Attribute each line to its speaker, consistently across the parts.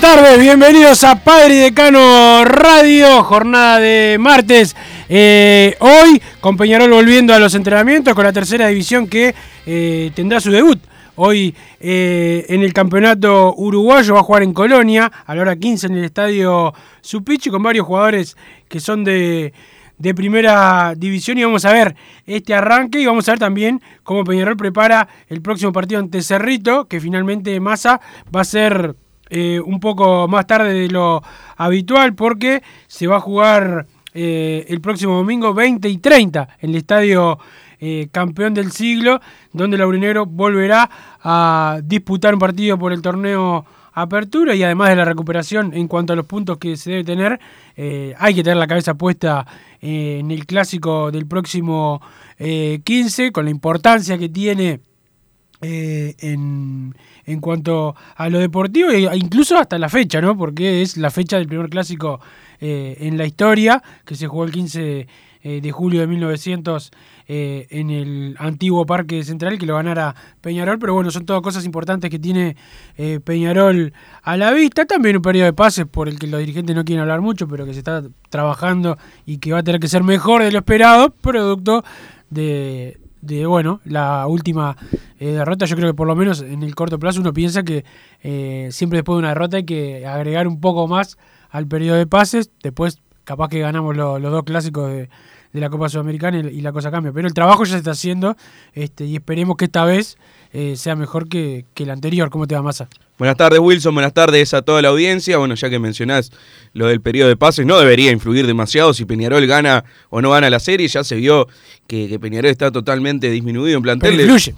Speaker 1: Buenas tardes, bienvenidos a Padre Decano Radio, jornada de martes. Eh, hoy con Peñarol volviendo a los entrenamientos con la tercera división que eh, tendrá su debut. Hoy eh, en el campeonato uruguayo va a jugar en Colonia a la hora 15 en el estadio Supichi con varios jugadores que son de, de primera división y vamos a ver este arranque y vamos a ver también cómo Peñarol prepara el próximo partido ante Cerrito, que finalmente Massa va a ser eh, un poco más tarde de lo habitual porque se va a jugar eh, el próximo domingo 20 y 30 en el estadio eh, campeón del siglo, donde Laurinegro volverá a disputar un partido por el torneo Apertura y además de la recuperación en cuanto a los puntos que se debe tener, hay que tener la cabeza puesta en el clásico del próximo eh, 15, con la importancia que tiene en, en cuanto a lo deportivo e incluso hasta la fecha, ¿no? Porque es la fecha del primer clásico eh, en la historia, que se jugó el 15 eh, de julio de 1900 eh, en el antiguo Parque Central, que lo ganara Peñarol, pero bueno, son todas cosas importantes que tiene Peñarol a la vista. También un periodo de pases por el que los dirigentes no quieren hablar mucho, pero que se está trabajando y que va a tener que ser mejor de lo esperado, producto de, de bueno, la última eh, derrota. Yo creo que por lo menos en el corto plazo uno piensa que eh, siempre después de una derrota hay que agregar un poco más al periodo de pases. Después, capaz que ganamos lo- los dos clásicos de, de la Copa Sudamericana y, y la cosa cambia. Pero el trabajo ya se está haciendo este, y esperemos que esta vez eh, sea mejor que, que el anterior. ¿Cómo te va, Massa?
Speaker 2: Buenas tardes, Wilson. Buenas tardes a toda la audiencia. Bueno, ya que mencionás lo del periodo de pases, no debería influir demasiado si Peñarol gana o no gana la serie. Ya se vio que, que Peñarol está totalmente disminuido en plantel.
Speaker 1: Pero influye.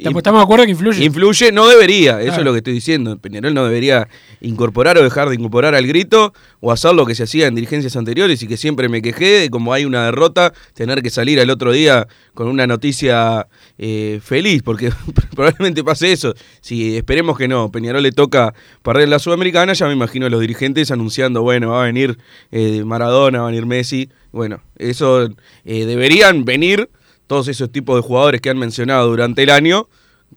Speaker 1: Estamos de acuerdo que influye.
Speaker 2: Influye, no debería, eso es lo que estoy diciendo. Peñarol no debería incorporar o dejar de incorporar al grito o hacer lo que se hacía en dirigencias anteriores y que siempre me quejé de como hay una derrota, tener que salir al otro día con una noticia eh, feliz, porque probablemente pase eso. Si esperemos que no, Peñarol le toca perder la Sudamericana, ya me imagino a los dirigentes anunciando, bueno, va a venir eh, Maradona, va a venir Messi. Bueno, eso eh, deberían venir todos esos tipos de jugadores que han mencionado durante el año,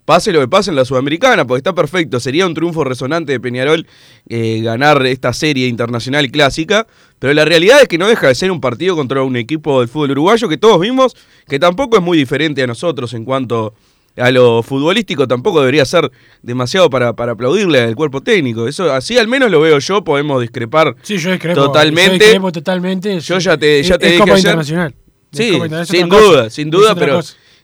Speaker 2: pase lo que pase en la Sudamericana, porque está perfecto. Sería un triunfo resonante de Peñarol eh, ganar esta serie internacional clásica, pero la realidad es que no deja de ser un partido contra un equipo del fútbol uruguayo que todos vimos que tampoco es muy diferente a nosotros en cuanto a lo futbolístico, tampoco debería ser demasiado para, para aplaudirle al cuerpo técnico. Eso así al menos lo veo yo, podemos discrepar
Speaker 1: Sí, yo discrepo.
Speaker 2: totalmente.
Speaker 1: Yo discrepo totalmente.
Speaker 2: Yo ya te- ya
Speaker 1: Es-
Speaker 2: te
Speaker 1: es
Speaker 2: dije
Speaker 1: Copa
Speaker 2: ayer-
Speaker 1: internacional.
Speaker 2: Sí,
Speaker 1: es
Speaker 2: sin
Speaker 1: cosa.
Speaker 2: duda, sin duda, pero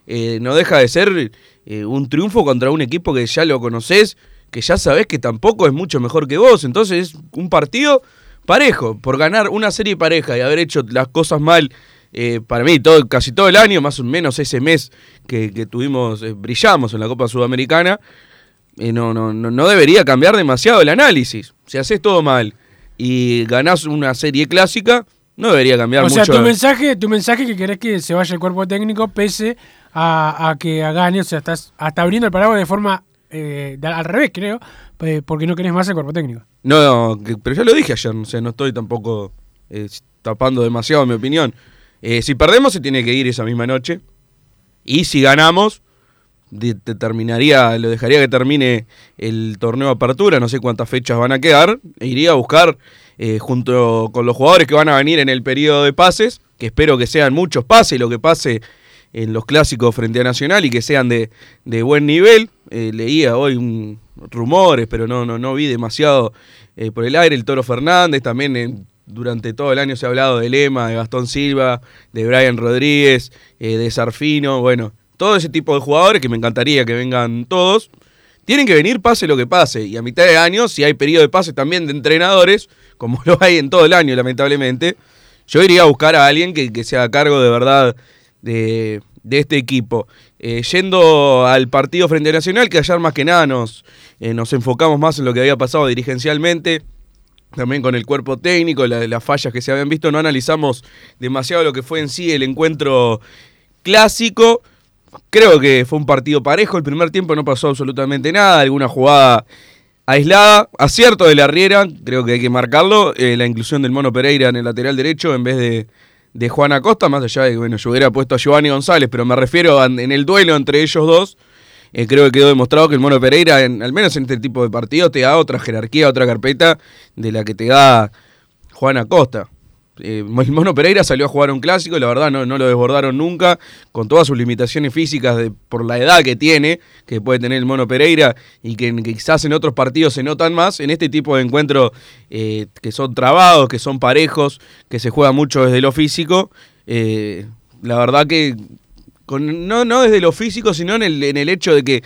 Speaker 2: eh, no deja de ser eh, un triunfo contra un equipo que ya lo conoces, que ya sabés que tampoco es mucho mejor que vos. Entonces es un partido parejo, por ganar una serie pareja y haber hecho las cosas mal. eh, para mí, todo, casi todo el año, más o menos ese mes que, que tuvimos, eh, brillamos en la Copa Sudamericana, eh, no, no, no, no debería cambiar demasiado el análisis. Si haces todo mal y ganás una serie clásica, no debería cambiar
Speaker 1: O
Speaker 2: mucho.
Speaker 1: sea, tu mensaje, tu mensaje que querés que se vaya el cuerpo técnico pese a, a que gane, o sea, estás hasta abriendo el paraguas de forma eh, de- al revés, creo, eh, porque no querés más el cuerpo técnico.
Speaker 2: No, no, pero ya lo dije ayer, o sea, no estoy tampoco eh, tapando demasiado mi opinión. Eh, si perdemos se tiene que ir esa misma noche. Y si ganamos, terminaría, lo dejaría que termine el torneo apertura, no sé cuántas fechas van a quedar, e iría a buscar eh, junto con los jugadores que van a venir en el periodo de pases, que espero que sean muchos pases, lo que pase en los clásicos frente a Nacional y que sean de, de buen nivel. Eh, leía hoy un- rumores, pero no, no, no vi demasiado eh, por el aire. El Toro Fernández, también en- durante todo el año se ha hablado de Lema, de Gastón Silva, de Brian Rodríguez, de Sarfino, bueno, todo ese tipo de jugadores que me encantaría que vengan todos. Tienen que venir pase lo que pase. Y a mitad de año, si hay periodo de pase también de entrenadores, como lo hay en todo el año, lamentablemente, yo iría a buscar a alguien que, que se haga cargo de verdad de, de este equipo. Eh, yendo al partido frente Nacional, que ayer más que nada nos, eh, nos enfocamos más en lo que había pasado dirigencialmente, también con el cuerpo técnico, la- las fallas que se habían visto, no analizamos demasiado lo que fue en sí el encuentro clásico. Creo que fue un partido parejo, el primer tiempo no pasó absolutamente nada, alguna jugada aislada, acierto de la Riera, creo que hay que marcarlo, eh, la inclusión del Mono Pereira en el lateral derecho en vez de, de Juan Acosta, más allá de que bueno, yo hubiera puesto a Giovanni González, pero me refiero en el duelo entre ellos dos, eh, creo que quedó demostrado que el Mono Pereira, en- al menos en este tipo de partidos, te da otra jerarquía, otra carpeta de la que te da Juan Acosta. Eh, el Mono Pereira salió a jugar un clásico y la verdad no, no lo desbordaron nunca, con todas sus limitaciones físicas por la edad que tiene, que puede tener el Mono Pereira y que, quizás en otros partidos se notan más, en este tipo de encuentros eh, que son trabados, que son parejos, que se juega mucho desde lo físico, eh, la verdad que no, no desde lo físico, sino en el, en el hecho de que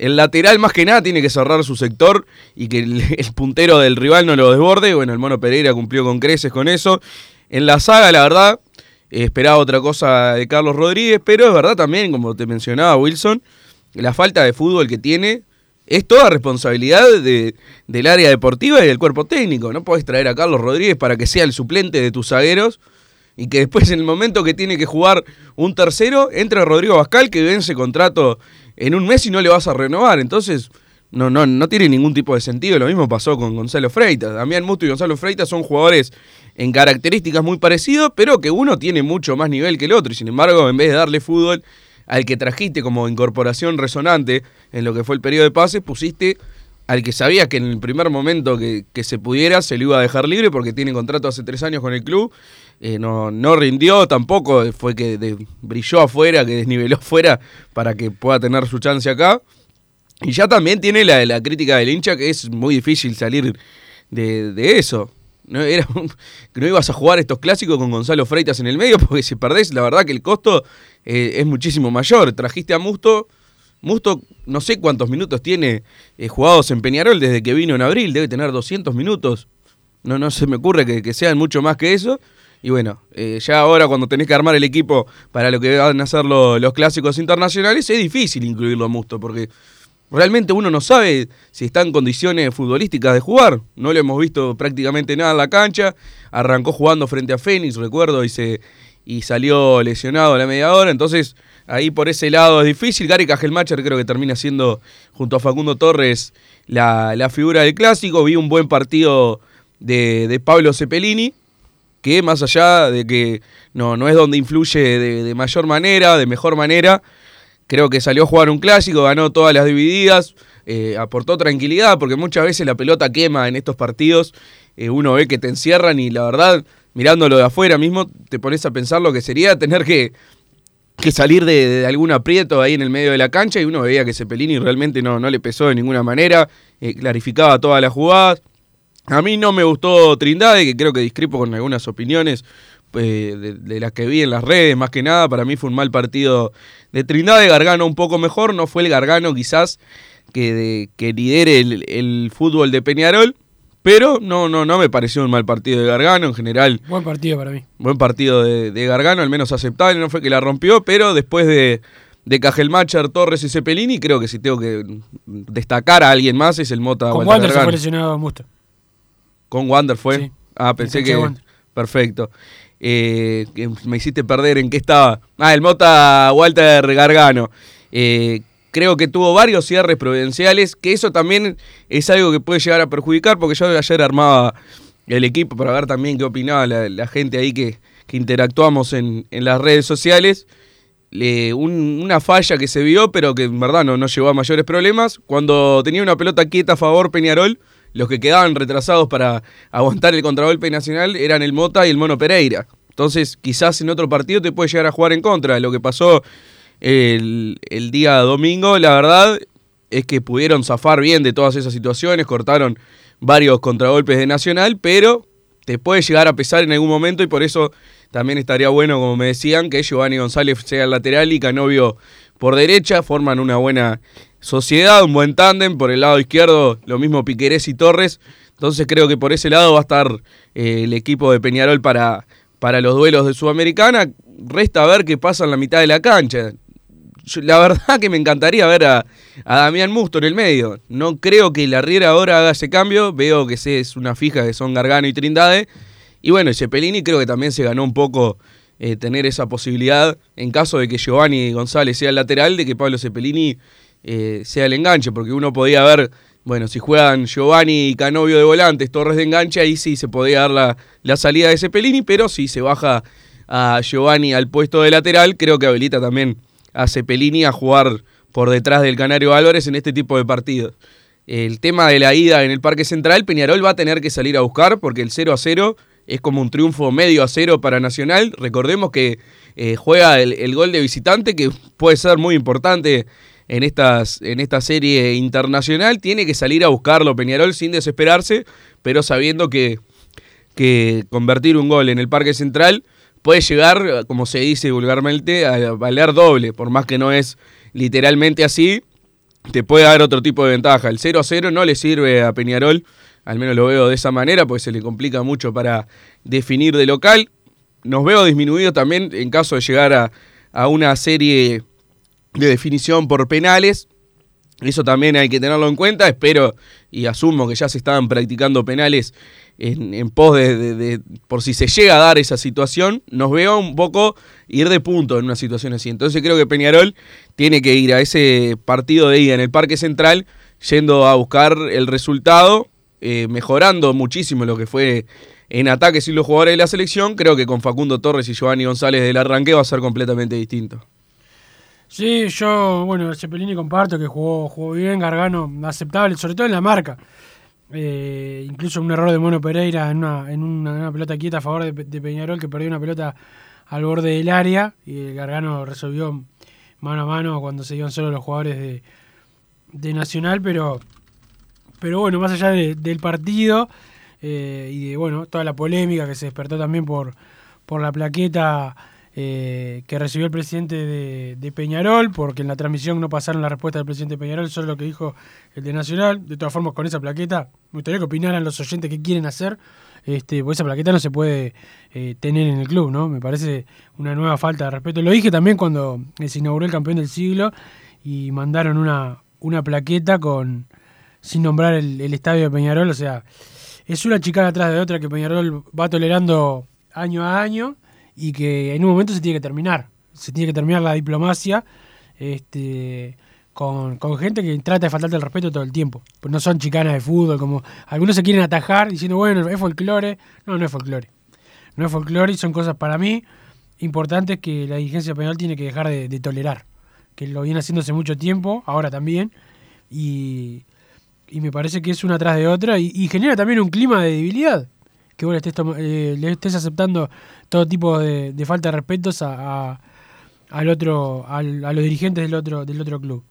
Speaker 2: el lateral más que nada tiene que cerrar su sector y que el, puntero del rival no lo desborde. Bueno, el Mono Pereira cumplió con creces con eso. En la saga, la verdad, esperaba otra cosa de Carlos Rodríguez, pero es verdad también, como te mencionaba Wilson, la falta de fútbol que tiene es toda responsabilidad de- del área deportiva y del cuerpo técnico. No podés traer a Carlos Rodríguez para que sea el suplente de tus zagueros y que después en el momento que tiene que jugar un tercero, entra Rodrigo Bascal que vence contrato en un mes y no le vas a renovar. Entonces, no, no, no tiene ningún tipo de sentido. Lo mismo pasó con Gonzalo Freitas. Damián Musto y Gonzalo Freitas son jugadores en características muy parecidos, pero que uno tiene mucho más nivel que el otro. Y sin embargo, en vez de darle fútbol al que trajiste como incorporación resonante en lo que fue el periodo de pases, pusiste al que sabía que en el primer momento que, que se pudiera se lo iba a dejar libre porque tiene contrato hace tres años con el club. Eh, no, no rindió tampoco, fue que brilló afuera, que desniveló afuera para que pueda tener su chance acá. Y ya también tiene la, la crítica del hincha que es muy difícil salir de, de eso. No, era no ibas a jugar estos clásicos con Gonzalo Freitas en el medio porque si perdés, la verdad que el costo eh, es muchísimo mayor. Trajiste a Musto, Musto no sé cuántos minutos tiene eh, jugados en Peñarol desde que vino en abril, debe tener 200 minutos. No, no se me ocurre que, que sean mucho más que eso. Y bueno, eh, ya ahora cuando tenés que armar el equipo para lo que van a ser lo- los clásicos internacionales, es difícil incluirlo a Musto, porque realmente uno no sabe si está en condiciones futbolísticas de jugar. No le hemos visto prácticamente nada en la cancha. Arrancó jugando frente a Fénix, recuerdo, y, se, y salió lesionado a la media hora. Entonces, ahí por ese lado es difícil. Gary Cajelmacher creo que termina siendo, junto a Facundo Torres, la, la figura del clásico. Vi un buen partido de, de Pablo Cepelini que más allá de que no, no es donde influye de, mayor manera, de mejor manera, creo que salió a jugar un clásico, ganó todas las divididas, eh, aportó tranquilidad, porque muchas veces la pelota quema en estos partidos, eh, uno ve que te encierran y la verdad, mirándolo de afuera mismo, te pones a pensar lo que sería tener que, que salir de, de algún aprieto ahí en el medio de la cancha y uno veía que Cepelini realmente no, no le pesó de ninguna manera, eh, clarificaba todas las jugadas. A mí no me gustó Trindade, que creo que discrepo con algunas opiniones eh, de, de las que vi en las redes, más que nada. Para mí fue un mal partido de Trindade. Gargano un poco mejor. No fue el Gargano quizás que, de- que lidere el, el fútbol de Peñarol. Pero no, no, no me pareció un mal partido de Gargano. En general,
Speaker 1: Buen partido para mí.
Speaker 2: buen partido de, de Gargano, al menos aceptable. No fue que la rompió, pero después de, de Cajelmacher, Torres y Cepelini, creo que si tengo que destacar a alguien más es el Mota
Speaker 1: Con
Speaker 2: Walter
Speaker 1: se fue lesionado Musto.
Speaker 2: ¿Con Wander fue?
Speaker 1: Sí.
Speaker 2: Ah, pensé
Speaker 1: En
Speaker 2: que.
Speaker 1: Wander.
Speaker 2: Perfecto. Eh, me hiciste perder en qué estaba. Ah, el Mota Walter Gargano. Eh, creo que tuvo varios cierres providenciales, que eso también es algo que puede llegar a perjudicar, porque yo ayer armaba el equipo para ver también qué opinaba la, la gente ahí que, que interactuamos en, en las redes sociales. Le- un- una falla que se vio, pero que en verdad no, no llevó a mayores problemas. Cuando tenía una pelota quieta a favor Peñarol, los que quedaban retrasados para aguantar el contragolpe nacional eran el Mota y el Mono Pereira. Entonces, quizás en otro partido te puede llegar a jugar en contra. Lo que pasó el, el día domingo, la verdad, es que pudieron zafar bien de todas esas situaciones, cortaron varios contragolpes de Nacional, pero te puede llegar a pesar en algún momento y por eso también estaría bueno, como me decían, que Giovanni González sea el lateral y Canovio por derecha, forman una buena sociedad, un buen tándem, por el lado izquierdo lo mismo Piquerés y Torres, entonces creo que por ese lado va a estar eh, el equipo de Peñarol para, para los duelos de Sudamericana, resta ver qué pasa en la mitad de la cancha. La verdad que me encantaría ver a, a Damián Musto en el medio. No creo que la Riera ahora haga ese cambio. Veo que es una fija que son Gargano y Trindade. Y bueno, Cepelini creo que también se ganó un poco eh, tener esa posibilidad en caso de que Giovanni González sea el lateral, de que Pablo Cepelini eh, sea el enganche, porque uno podía ver, bueno, si juegan Giovanni y Canovio de volantes, Torres de enganche, ahí sí se podía dar la, la salida de Cepelini, pero si se baja a Giovanni al puesto de lateral, creo que habilita también a Cepelini a jugar por detrás del Canario Álvarez en este tipo de partidos. El tema de la ida en el Parque Central, Peñarol va a tener que salir a buscar porque el 0 a 0 es como un triunfo medio a cero para Nacional. Recordemos que eh, juega el, el gol de visitante, que puede ser muy importante en, estas, en esta serie internacional. Tiene que salir a buscarlo Peñarol sin desesperarse, pero sabiendo que, que convertir un gol en el Parque Central puede llegar, como se dice vulgarmente, a valer doble, por más que no es literalmente así, te puede dar otro tipo de ventaja. El 0 a 0 no le sirve a Peñarol, al menos lo veo de esa manera, pues se le complica mucho para definir de local. Nos veo disminuido también en caso de llegar a, a una serie de definición por penales. Eso también hay que tenerlo en cuenta. Espero y asumo que ya se estaban practicando penales en, pos de- por si se llega a dar esa situación. Nos veo un poco ir de punto en una situación así. Entonces creo que Peñarol tiene que ir a ese partido de ida en el Parque Central yendo a buscar el resultado, eh, mejorando muchísimo lo que fue en ataque sin los jugadores de la selección. Creo que con Facundo Torres y Giovanni González del arranque va a ser completamente distinto.
Speaker 1: Sí, yo, bueno, Cepelini comparto que jugó, jugó bien, Gargano aceptable, sobre todo en la marca. Eh, incluso un error de Mono Pereira en una, en una, pelota quieta a favor de Peñarol que perdió una pelota al borde del área y el Gargano resolvió mano a mano cuando se iban solo los jugadores de, de Nacional, pero, pero bueno, más allá de- del partido eh, y de bueno toda la polémica que se despertó también por, por la plaqueta eh, que recibió el presidente de, de Peñarol, porque en la transmisión no pasaron la respuesta del presidente de Peñarol, solo lo que dijo el de Nacional. De todas formas, con esa plaqueta, me gustaría que opinaran los oyentes qué quieren hacer, este, porque esa plaqueta no se puede eh, tener en el club, ¿no? Me parece una nueva falta de respeto. Lo dije también cuando se inauguró el campeón del siglo y mandaron una, una plaqueta con sin nombrar el, estadio de Peñarol, o sea, es una chicana atrás de otra que Peñarol va tolerando año a año y que en un momento se tiene que terminar. Se tiene que terminar la diplomacia este, con, gente que trata de faltarte el respeto todo el tiempo. Pues no son chicanas de fútbol, como algunos se quieren atajar diciendo, bueno, es folclore. No, no es folclore. No es folclore y son cosas para mí importantes que la dirigencia penal tiene que dejar de, de tolerar. Que lo viene haciendo hace mucho tiempo, ahora también. Y, y me parece que es una tras de otra y, y genera también un clima de debilidad que vos le estés, eh, le estés aceptando todo tipo de, de falta de respetos a, a- al otro al- a los dirigentes del otro del otro club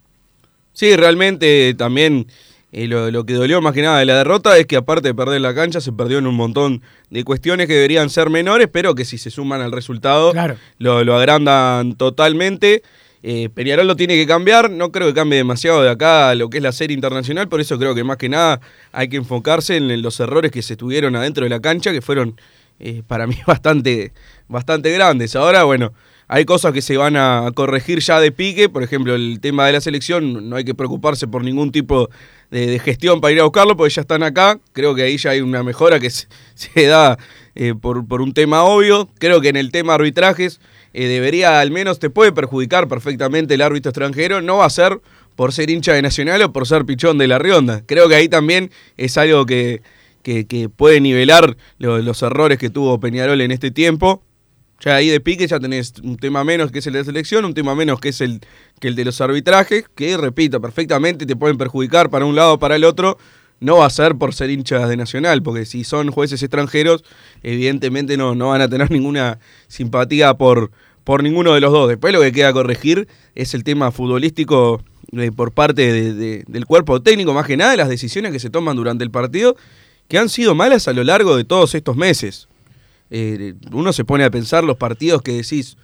Speaker 2: Sí, realmente también eh, lo, lo que dolió más que nada de la derrota es que aparte de perder la cancha, se perdió en un montón de cuestiones que deberían ser menores, pero que si se suman al resultado
Speaker 1: Claro.
Speaker 2: lo, lo agrandan totalmente. Eh, Peñarol lo tiene que cambiar, no creo que cambie demasiado de acá a lo que es la serie internacional, por eso creo que más que nada hay que enfocarse en los errores que se tuvieron adentro de la cancha, que fueron eh, para mí bastante, bastante grandes. Ahora, bueno, hay cosas que se van a corregir ya de pique, por ejemplo, el tema de la selección, no hay que preocuparse por ningún tipo de, gestión para ir a buscarlo, porque ya están acá, creo que ahí ya hay una mejora que se, se da eh, por, por un tema obvio, creo que en el tema arbitrajes eh, debería al menos te puede perjudicar perfectamente el árbitro extranjero, no va a ser por ser hincha de Nacional o por ser pichón de la Rionda. Creo que ahí también es algo que, que, puede nivelar lo- los errores que tuvo Peñarol en este tiempo. Ya ahí de pique ya tenés un tema menos que es el de la selección, un tema menos que es el, que el de los arbitrajes, que repito, perfectamente te pueden perjudicar para un lado o para el otro. No va a ser por ser hinchas de Nacional, porque si son jueces extranjeros, evidentemente no, no van a tener ninguna simpatía por, por ninguno de los dos. Después lo que queda corregir es el tema futbolístico eh, por parte de- de- del cuerpo técnico, más que nada las decisiones que se toman durante el partido, que han sido malas a lo largo de todos estos meses. Eh, uno se pone a pensar los partidos que decís,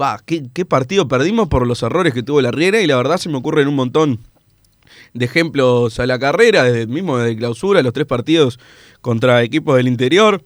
Speaker 2: va, ¿qué, qué partido perdimos por los errores que tuvo la Riera? Y la verdad se me ocurren un montón de ejemplos a la carrera, desde mismo de clausura, los tres partidos contra equipos del interior,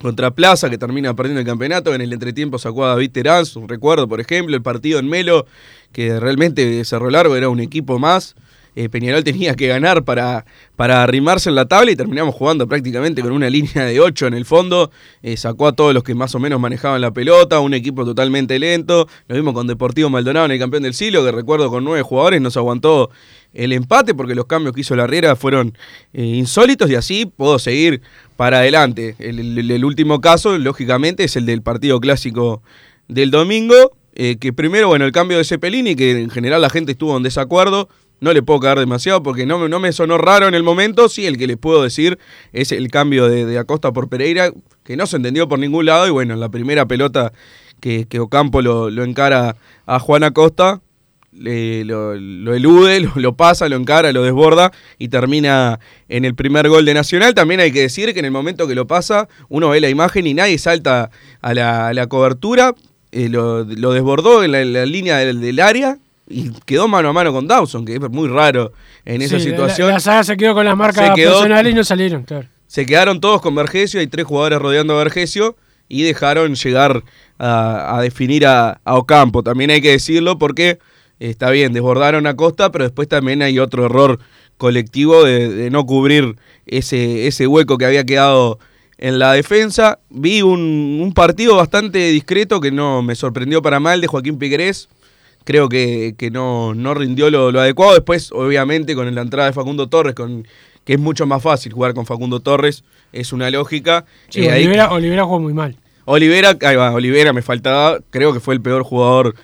Speaker 2: contra Plaza, que termina perdiendo el campeonato, en el entretiempo sacó a David Terán, un recuerdo, por ejemplo, el partido en Melo, que realmente cerró largo, era un equipo más. Eh, Peñarol tenía que ganar para, para arrimarse en la tabla y terminamos jugando prácticamente con una línea de 8 en el fondo. Eh, sacó a todos los que más o menos manejaban la pelota, un equipo totalmente lento. Lo mismo con Deportivo Maldonado en el campeón del siglo, que recuerdo con nueve jugadores nos aguantó el empate porque los cambios que hizo la Riera fueron eh, insólitos y así puedo seguir para adelante. El, el- último caso, lógicamente, es el del partido clásico del domingo, que primero, bueno, el cambio de Cepelini, que en general la gente estuvo en desacuerdo, no le puedo caer demasiado porque no, me- no me sonó raro en el momento, sí, el que les puedo decir es el cambio de, Acosta por Pereira, que no se entendió por ningún lado, y bueno, en la primera pelota que, Ocampo lo, lo encara a Juan Acosta, le- lo, elude, lo, pasa, lo encara, lo desborda y termina en el primer gol de Nacional. También hay que decir que en el momento que lo pasa, uno ve la imagen y nadie salta a la, la cobertura, eh, lo, lo desbordó en la, en la línea del, del área y quedó mano a mano con Dawson, que es muy raro en esa
Speaker 1: Sí, la-
Speaker 2: situación.
Speaker 1: La, saga se quedó con las marcas
Speaker 2: quedó-
Speaker 1: personales y no salieron, claro.
Speaker 2: Se quedaron todos con Vergesio, hay tres jugadores rodeando a Vergesio y dejaron llegar a, a definir a, a Ocampo. También hay que decirlo porque está bien, desbordaron a Costa, pero después también hay otro error colectivo de, de no cubrir ese, ese hueco que había quedado en la defensa. Vi un, un partido bastante discreto que no me sorprendió para mal de Joaquín Piquerés. Creo que, que no, no rindió lo, lo adecuado. Después, obviamente, con la entrada de Facundo Torres, con, que es mucho más fácil jugar con Facundo Torres, es una lógica.
Speaker 1: Sí,
Speaker 2: Eh, ahí-
Speaker 1: Olivera, Olivera jugó muy mal.
Speaker 2: Olivera, ahí va, Olivera me faltaba, creo que fue el peor jugador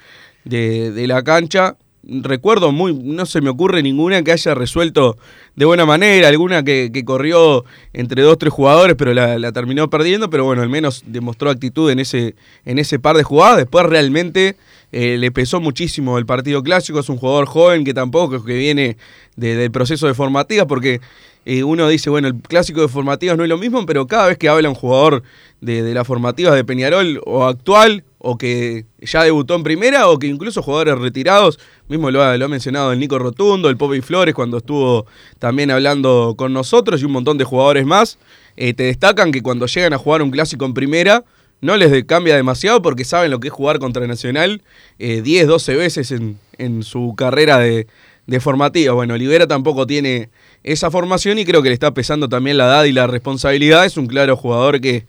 Speaker 2: de, de la cancha. Recuerdo muy, no se me ocurre ninguna que haya resuelto de buena manera, alguna que, corrió entre dos, tres jugadores, pero la, terminó perdiendo, pero bueno, al menos demostró actitud en ese, en ese par de jugadas. Después realmente eh, le pesó muchísimo el partido clásico, es un jugador joven que tampoco que viene de- del proceso de formativas, porque eh, uno dice, bueno, el clásico de formativas no es lo mismo, pero cada vez que habla un jugador de, de las formativas de Peñarol o actual, o que ya debutó en primera, o que incluso jugadores retirados, mismo lo ha, lo ha mencionado el Nico Rotundo, el Popi Flores cuando estuvo también hablando con nosotros y un montón de jugadores más, eh, te destacan que cuando llegan a jugar un clásico en primera, no les de- cambia demasiado porque saben lo que es jugar contra Nacional eh, 10, 12 veces en, en su carrera de, de formativa. Bueno, Olivera tampoco tiene esa formación y creo que le está pesando también la edad y la responsabilidad. Es un claro jugador que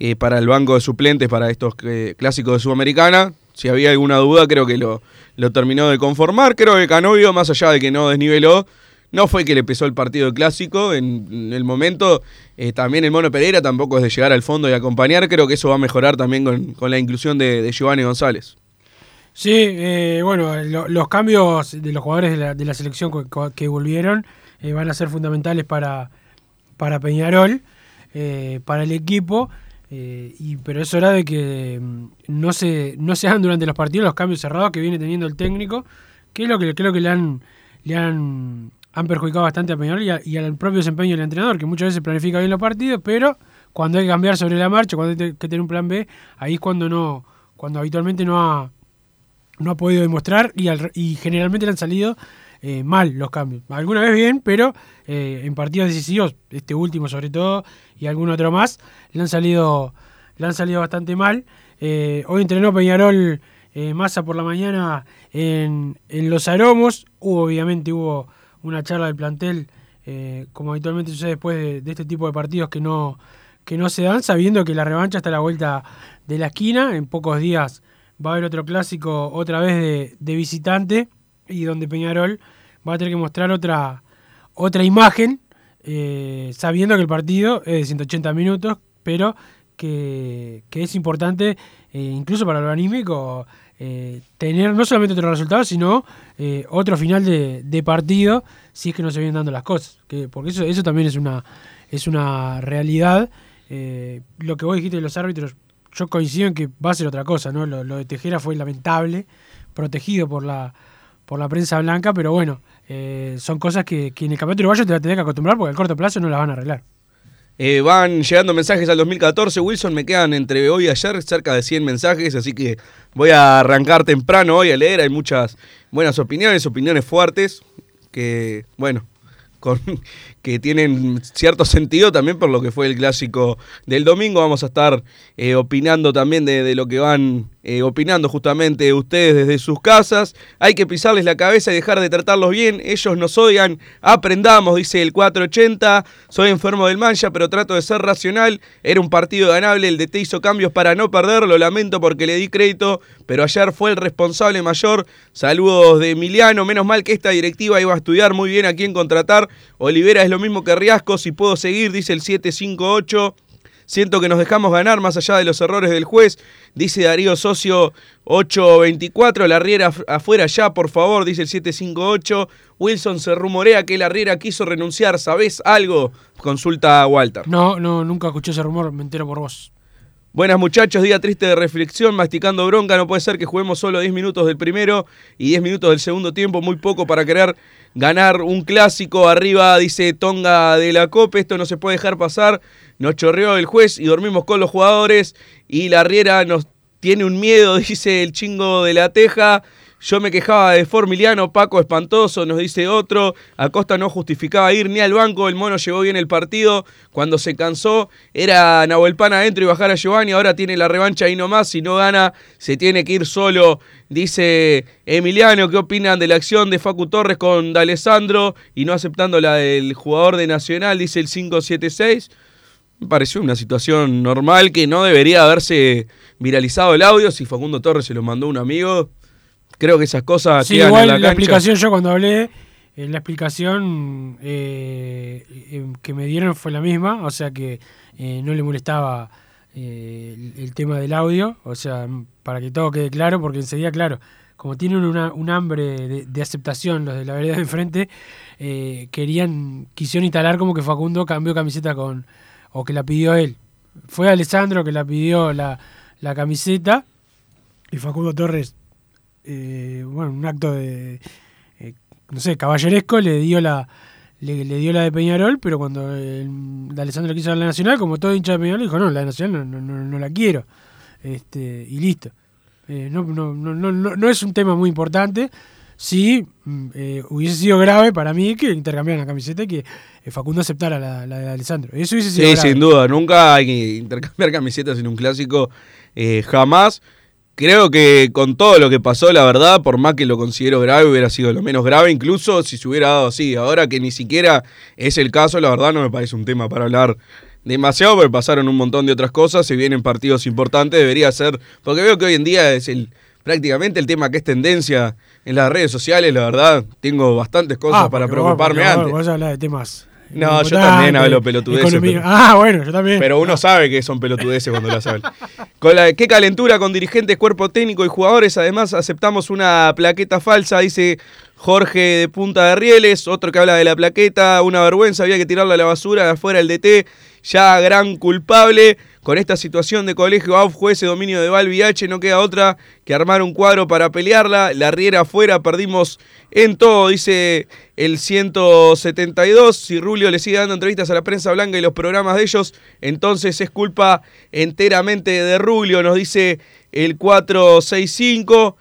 Speaker 2: eh, para el banco de suplentes, para estos eh, clásicos de Sudamericana, si había alguna duda, creo que lo, lo terminó de conformar. Creo que Canovio, más allá de que no desniveló, no fue que le pesó el partido clásico. En, el momento, eh, también el Mono Pereira tampoco es de llegar al fondo y acompañar. Creo que eso va a mejorar también con, con la inclusión de, Giovanni González.
Speaker 1: Sí, bueno, lo- los cambios de los jugadores de la, selección que, volvieron van a ser fundamentales para, para Peñarol, para el equipo, eh, y, pero es hora de que mm, no se, no se hagan durante los partidos los cambios cerrados que viene teniendo el técnico, que es lo que creo que le han, le han han perjudicado bastante a Peñarol y, al propio desempeño del entrenador, que muchas veces planifica bien los partidos, pero cuando hay que cambiar sobre la marcha, cuando hay que tener un plan B, ahí es cuando no, cuando habitualmente no ha, no ha podido demostrar y, al- y generalmente le han salido eh, mal los cambios. Alguna vez bien, pero eh, en partidos decisivos, este último sobre todo y algún otro más, le han salido, han salido bastante mal. Eh, hoy entrenó Peñarol Massa por la mañana en, en Los Aromos. Hubo, obviamente, hubo una charla del plantel, como habitualmente sucede después de, este tipo de partidos que no, que no se dan, sabiendo que la revancha está a la vuelta de la esquina. En pocos días va a haber otro clásico otra vez de visitante y donde Peñarol va a tener que mostrar otra, otra imagen, eh, sabiendo que el partido es de 180 minutos, pero que, que es importante, eh, incluso para lo anímico, eh, tener no solamente otro resultado, sino otro final de, de partido, si es que no se vienen dando las cosas. Que, porque eso, eso también es una, es una realidad. Lo que vos dijiste de los árbitros, yo coincido en que va a ser otra cosa, ¿no? Lo de Tejera fue lamentable, protegido por la por la prensa blanca, pero bueno, eh, son cosas que, en el campeonato uruguayo te vas a tener que acostumbrar porque al corto plazo no las van a arreglar.
Speaker 2: Eh, van llegando mensajes al 2014, Wilson, me quedan entre hoy y ayer cerca de 100 mensajes, así que voy a arrancar temprano hoy a leer, hay muchas buenas opiniones, opiniones fuertes, que bueno, con, que tienen cierto sentido también por lo que fue el clásico del domingo, vamos a estar eh, opinando también de, lo que van eh, opinando justamente ustedes desde sus casas, hay que pisarles la cabeza y dejar de tratarlos bien, ellos nos odian, aprendamos, dice el 480, soy enfermo del mancha, pero trato de ser racional, era un partido ganable, el DT hizo cambios para no perder, lo lamento porque le di crédito, pero ayer fue el responsable mayor, saludos de Emiliano, menos mal que esta directiva iba a estudiar muy bien a quién contratar, Olivera es lo mismo que Riasco, si puedo seguir, dice el 758. Siento que nos dejamos ganar más allá de los errores del juez, dice Darío Socio 824. La Riera afuera ya, por favor, dice el 758. Wilson se rumorea que la Riera quiso renunciar. ¿Sabés algo? Consulta a Walter.
Speaker 1: No, no, nunca escuché ese rumor, me entero por vos.
Speaker 2: Buenas muchachos, día triste de reflexión, masticando bronca, no puede ser que juguemos solo 10 minutos del primero y 10 minutos del segundo tiempo, muy poco para querer ganar un clásico. Arriba dice Tonga de la Copa, esto no se puede dejar pasar. Nos chorreó el juez y dormimos con los jugadores y la Riera nos tiene un miedo, dice el chingo de la Teja. Yo me quejaba de Formiliano, Paco espantoso, nos dice otro. Acosta no justificaba ir ni al banco, el mono llevó bien el partido. Cuando se cansó, era Nahuel Pan adentro y bajar a Giovanni. Ahora tiene la revancha ahí nomás. Si no gana, se tiene que ir solo. Dice Emiliano, ¿qué opinan de la acción de Facu Torres con D'Alessandro y no aceptando la del jugador de Nacional? Dice el 576. Me pareció una situación normal que no debería haberse viralizado el audio. Si Facundo Torres se lo mandó a un amigo, creo que esas cosas
Speaker 1: Sí, igual
Speaker 2: en
Speaker 1: la,
Speaker 2: la, cancha.
Speaker 1: explicación, yo cuando hablé, eh, la explicación eh, eh, que me dieron fue la misma, o sea que eh, no le molestaba eh, el, el tema del audio, o sea, para que todo quede claro, porque enseguida, claro, como tienen una- un hambre de, de aceptación los de la vereda de enfrente, querían, quisieron instalar como que Facundo cambió camiseta con, o que la pidió él. Fue Alessandro que la pidió la, la camiseta y Facundo Torres eh, bueno, un acto de, eh, no sé, caballeresco, le dio la le, le dio la de Peñarol, pero cuando el, de Alessandro quiso dar la Nacional, como todo hincha de Peñarol, dijo, no, la de Nacional no, no, no, no la quiero. Este, y listo. Eh, no, no, no, no, es un tema muy importante. Sí, mm, eh, hubiese sido grave para mí que intercambiaran la camiseta y que Facundo aceptara la, la de Alessandro. Eso hubiese sido
Speaker 2: Sí,
Speaker 1: grave.
Speaker 2: sin duda. Nunca hay que intercambiar camisetas en un clásico. eh, jamás. Creo que con todo lo que pasó, la verdad, por más que lo considero grave, hubiera sido lo menos grave, incluso si se hubiera dado así. Ahora que ni siquiera es el caso, la verdad no me parece un tema para hablar demasiado, porque pasaron un montón de otras cosas, se vienen partidos importantes, debería ser, porque veo que hoy en día es el prácticamente el tema que es tendencia en las redes sociales, la verdad, tengo bastantes cosas
Speaker 1: Ah,
Speaker 2: para
Speaker 1: vos-
Speaker 2: preocuparme
Speaker 1: vos-
Speaker 2: antes.
Speaker 1: Vos hablas de temas.
Speaker 2: No, yo también hablo pelotudeces, pero-
Speaker 1: Ah, bueno, yo también.
Speaker 2: Pero uno sabe que son pelotudeces cuando las hablan. Con la, qué calentura con dirigentes, cuerpo técnico y jugadores. Además, aceptamos una plaqueta falsa, dice Jorge de Punta de Rieles. Otro que habla de la plaqueta. Una vergüenza, había que tirarla a la basura afuera el DT. Ya gran culpable. Con esta situación de colegio AUF, juez, dominio de H, no queda otra que armar un cuadro para pelearla. La riera afuera, perdimos en todo, dice el 172. Si Rulio le sigue dando entrevistas a la prensa blanca y los programas de ellos, entonces es culpa enteramente de Rulio, nos dice el 465.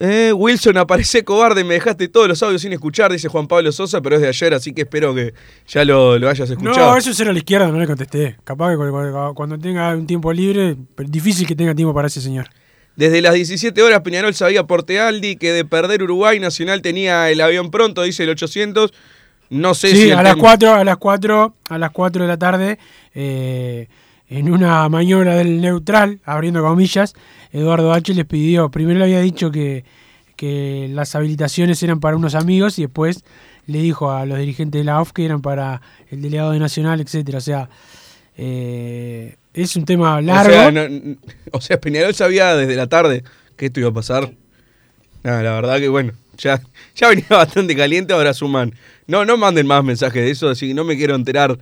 Speaker 2: Eh, Wilson, aparece cobarde, me dejaste todos los audios sin escuchar, dice Juan Pablo Sosa, pero es de ayer, así que espero que ya lo, lo hayas escuchado.
Speaker 1: No, eso es a la izquierda, no le contesté. Capaz que cu- cu- cuando tenga un tiempo libre, difícil que tenga tiempo para ese señor.
Speaker 2: Desde las 17 horas Peñarol sabía por Tealdi que de perder Uruguay Nacional tenía el avión pronto, dice el 800. No sé
Speaker 1: Sí,
Speaker 2: si
Speaker 1: a las
Speaker 2: tema-
Speaker 1: 4, a las 4, a las 4 de la tarde, eh, en una maniobra del neutral, abriendo comillas, Eduardo H les pidió, primero le había dicho que, que las habilitaciones eran para unos amigos y después le dijo a los dirigentes de la OF que eran para el delegado de Nacional, etcétera. O sea, eh, es un tema largo.
Speaker 2: O sea, no- n- o sea, Peñarol sabía desde la tarde que esto iba a pasar. Nada, la verdad que bueno, ya, ya venía bastante caliente, ahora suman. No, no manden más mensajes de eso, así que no me quiero enterar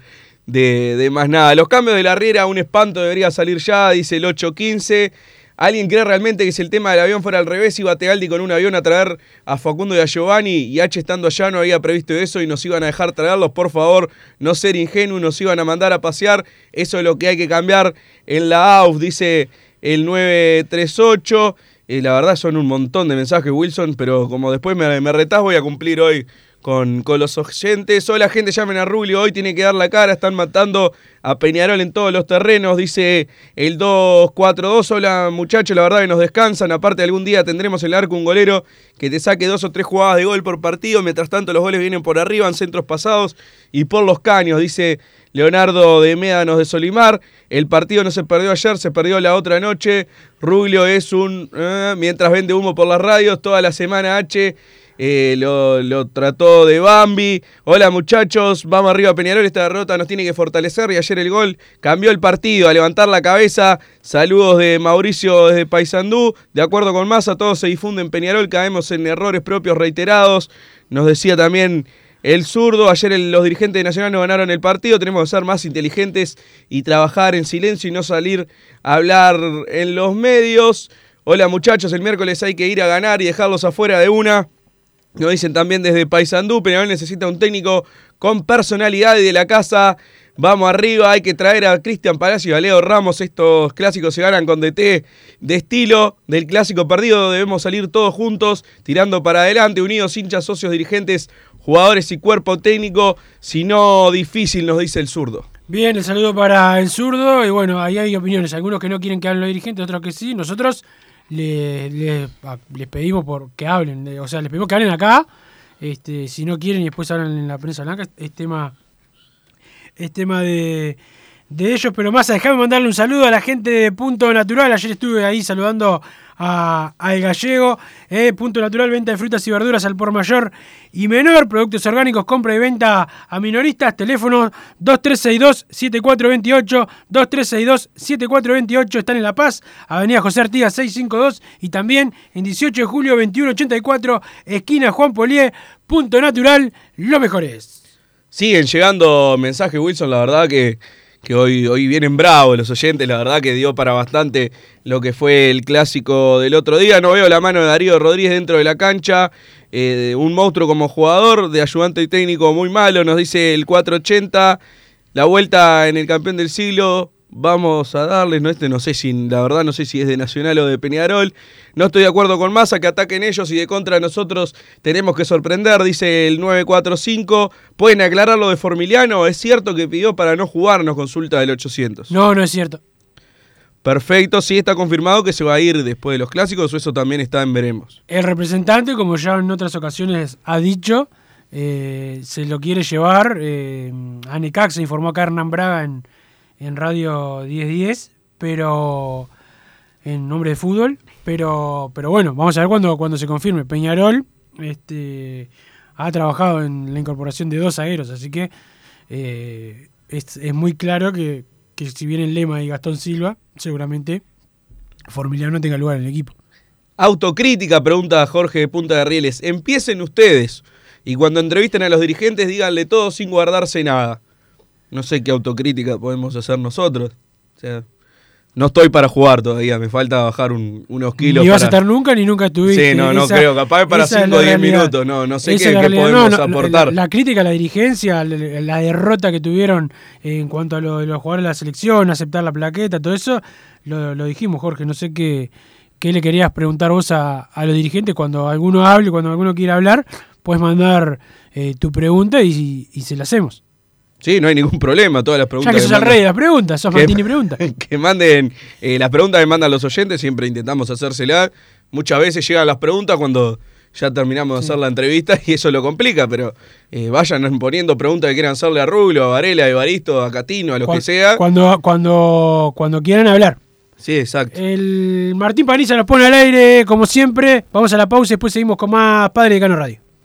Speaker 2: de, de más nada. Los cambios de la Riera, un espanto debería salir ya, dice el 815. ¿Alguien cree realmente que si el tema del avión fuera al revés, iba Tealdi con un avión a traer a Facundo y a Giovanni y H estando allá no había previsto eso y nos iban a dejar traerlos? Por favor, no ser ingenuos, nos iban a mandar a pasear. Eso es lo que hay que cambiar en la AUF, dice el 938. Eh, la verdad son un montón de mensajes, Wilson, pero como después me, me retás, voy a cumplir hoy con, con los oyentes. Hola, gente, llamen a Rubio, hoy tiene que dar la cara, están matando a Peñarol en todos los terrenos, dice el 242. Hola, muchachos, la verdad que nos descansan. Aparte, algún día tendremos en el arco un golero que te saque dos o tres jugadas de gol por partido. Mientras tanto, los goles vienen por arriba, en centros pasados y por los caños, dice Leonardo de Médanos de Solimar. El partido no se perdió ayer, se perdió la otra noche. Ruglio es un. eh, mientras vende humo por las radios, toda la semana H. eh, lo, trató de Bambi. Hola muchachos, vamos arriba Peñarol. Esta derrota nos tiene que fortalecer. Y ayer el gol cambió el partido. A levantar la cabeza. Saludos de Mauricio desde Paysandú. De acuerdo con Massa, todo se difunde en Peñarol. Caemos en errores propios reiterados. Nos decía también el zurdo, ayer los dirigentes de Nacional no ganaron el partido, tenemos que ser más inteligentes y trabajar en silencio y no salir a hablar en los medios. Hola muchachos, el miércoles hay que ir a ganar y dejarlos afuera de una. Nos dicen también desde Paysandú, Peñarol necesita un técnico con personalidad y de la casa. Vamos arriba, hay que traer a Cristian Palacio y a Leo Ramos. Estos clásicos se ganan con DT de estilo. Del clásico perdido debemos salir todos juntos, tirando para adelante, unidos, hinchas, socios, dirigentes, jugadores y cuerpo técnico. Si no, difícil, nos dice el zurdo.
Speaker 1: Bien, el saludo para el zurdo. Y bueno, ahí hay opiniones. Algunos que no quieren que hablen los dirigentes, otros que sí. Nosotros le- le- a- les pedimos por que hablen. O sea, les pedimos que hablen acá. Este, si no quieren y después hablan en la prensa blanca, es tema, es tema de, de ellos. Pero más, déjame mandarle un saludo a la gente de Punto Natural. Ayer estuve ahí saludando a, al gallego. eh, Punto Natural, venta de frutas y verduras al por mayor y menor. Productos orgánicos, compra y venta a minoristas. Teléfono 2362-7428. 2362-7428. Están en La Paz, Avenida José Artigas 652. Y también en 18 de julio 2184, esquina Juan Polié. Punto Natural, lo mejor es.
Speaker 2: Siguen llegando mensajes, Wilson, la verdad que, que hoy, hoy vienen bravos los oyentes, la verdad que dio para bastante lo que fue el clásico del otro día. No veo la mano de Darío Rodríguez dentro de la cancha, eh, un monstruo como jugador, de ayudante y técnico muy malo, nos dice el 480, la vuelta en el campeón del siglo. Vamos a darles, no este no sé si, la verdad no sé si es de Nacional o de Peñarol. No estoy de acuerdo con Massa que ataquen ellos y de contra nosotros tenemos que sorprender, dice el 945. ¿Pueden aclarar lo de Formiliano? ¿Es cierto que pidió para no jugar? Nos consulta del 800.
Speaker 1: No, no es cierto.
Speaker 2: Perfecto, sí está confirmado que se va a ir después de los clásicos o eso también está en veremos.
Speaker 1: El representante, como ya en otras ocasiones ha dicho, eh, se lo quiere llevar. Eh, a Necaxa informó acá Hernán Braga en, en Radio 1010, pero en nombre de fútbol. Pero, pero bueno, vamos a ver cuando, se confirme. Peñarol este, ha trabajado en la incorporación de dos zagueros, así que eh, es, muy claro que, que si vienen Lema y Gastón Silva, seguramente Formiliano no tenga lugar en el equipo.
Speaker 2: Autocrítica, pregunta Jorge de Punta de Rieles. Empiecen ustedes y cuando entrevisten a los dirigentes díganle todo sin guardarse nada. No sé qué autocrítica podemos hacer nosotros. O sea, no estoy para jugar todavía, me falta bajar un- unos kilos.
Speaker 1: Ni vas a
Speaker 2: para-
Speaker 1: estar nunca ni nunca estuviste.
Speaker 2: Sí, no, no
Speaker 1: Esa-
Speaker 2: creo, capaz para
Speaker 1: esa es
Speaker 2: 5
Speaker 1: la
Speaker 2: o 10
Speaker 1: realidad.
Speaker 2: minutos, no, no sé qué, podemos
Speaker 1: No, no,
Speaker 2: aportar.
Speaker 1: La, la crítica a la dirigencia, la, la derrota que tuvieron en cuanto a lo de los jugadores de la selección, aceptar la plaqueta, todo eso, lo, lo dijimos, Jorge. No sé qué, qué le querías preguntar vos a, a los dirigentes cuando alguno hable, cuando alguno quiera hablar, puedes mandar eh, tu pregunta y, y se la hacemos.
Speaker 2: Sí, no hay ningún problema, todas las
Speaker 1: Ya
Speaker 2: preguntas.
Speaker 1: que sos el
Speaker 2: mandan-
Speaker 1: rey de las preguntas, sos
Speaker 2: que-
Speaker 1: Martini Pregunta.
Speaker 2: que manden eh, las preguntas que mandan los oyentes, siempre intentamos hacérselas. Muchas veces llegan las preguntas cuando ya terminamos de hacer la entrevista y eso lo complica, pero eh, vayan poniendo preguntas que quieran hacerle a Rubio, a Varela, a Evaristo, a Catino, a los que sea.
Speaker 1: Cuando, cuando, cuando quieran hablar.
Speaker 2: Sí, exacto.
Speaker 1: El Martín Paniza nos pone al aire, como siempre. Vamos a la pausa y después seguimos con más Padre de Cano Radio.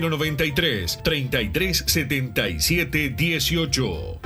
Speaker 3: 093 33 77 18.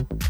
Speaker 3: Thank you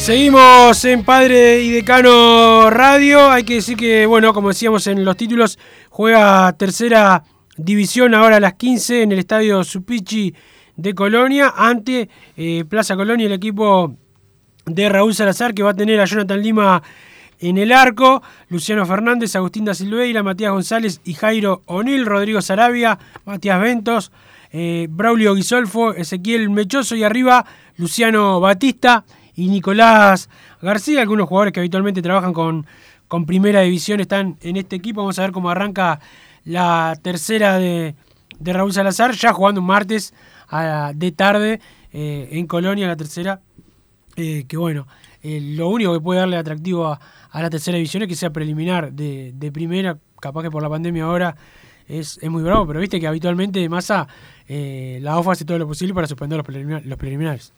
Speaker 1: Seguimos en Padre y Decano Radio. Hay que decir que, bueno, como decíamos en los títulos, juega tercera división ahora a las 15 en el estadio Supichi de Colonia, ante eh, Plaza Colonia, el equipo de Raúl Salazar, que va a tener a Jonathan Lima en el arco, Luciano Fernández, Agustín da Silveira, Matías González y Jairo O'Neill, Rodrigo Sarabia, Matías Ventos, eh, Braulio Guisolfo, Ezequiel Mechoso y arriba Luciano Batista y Nicolás García, algunos jugadores que habitualmente trabajan con, con primera división están en este equipo. Vamos a ver cómo arranca la tercera de, de Raúl Salazar, ya jugando un martes a- de tarde eh, en Colonia, la tercera. eh, que bueno, eh, lo único que puede darle atractivo a, a la tercera división es que sea preliminar de, de primera, capaz que por la pandemia ahora es, es muy bravo, pero viste que habitualmente Massa eh, la OFA hace todo lo posible para suspender los, prelimina- los preliminares.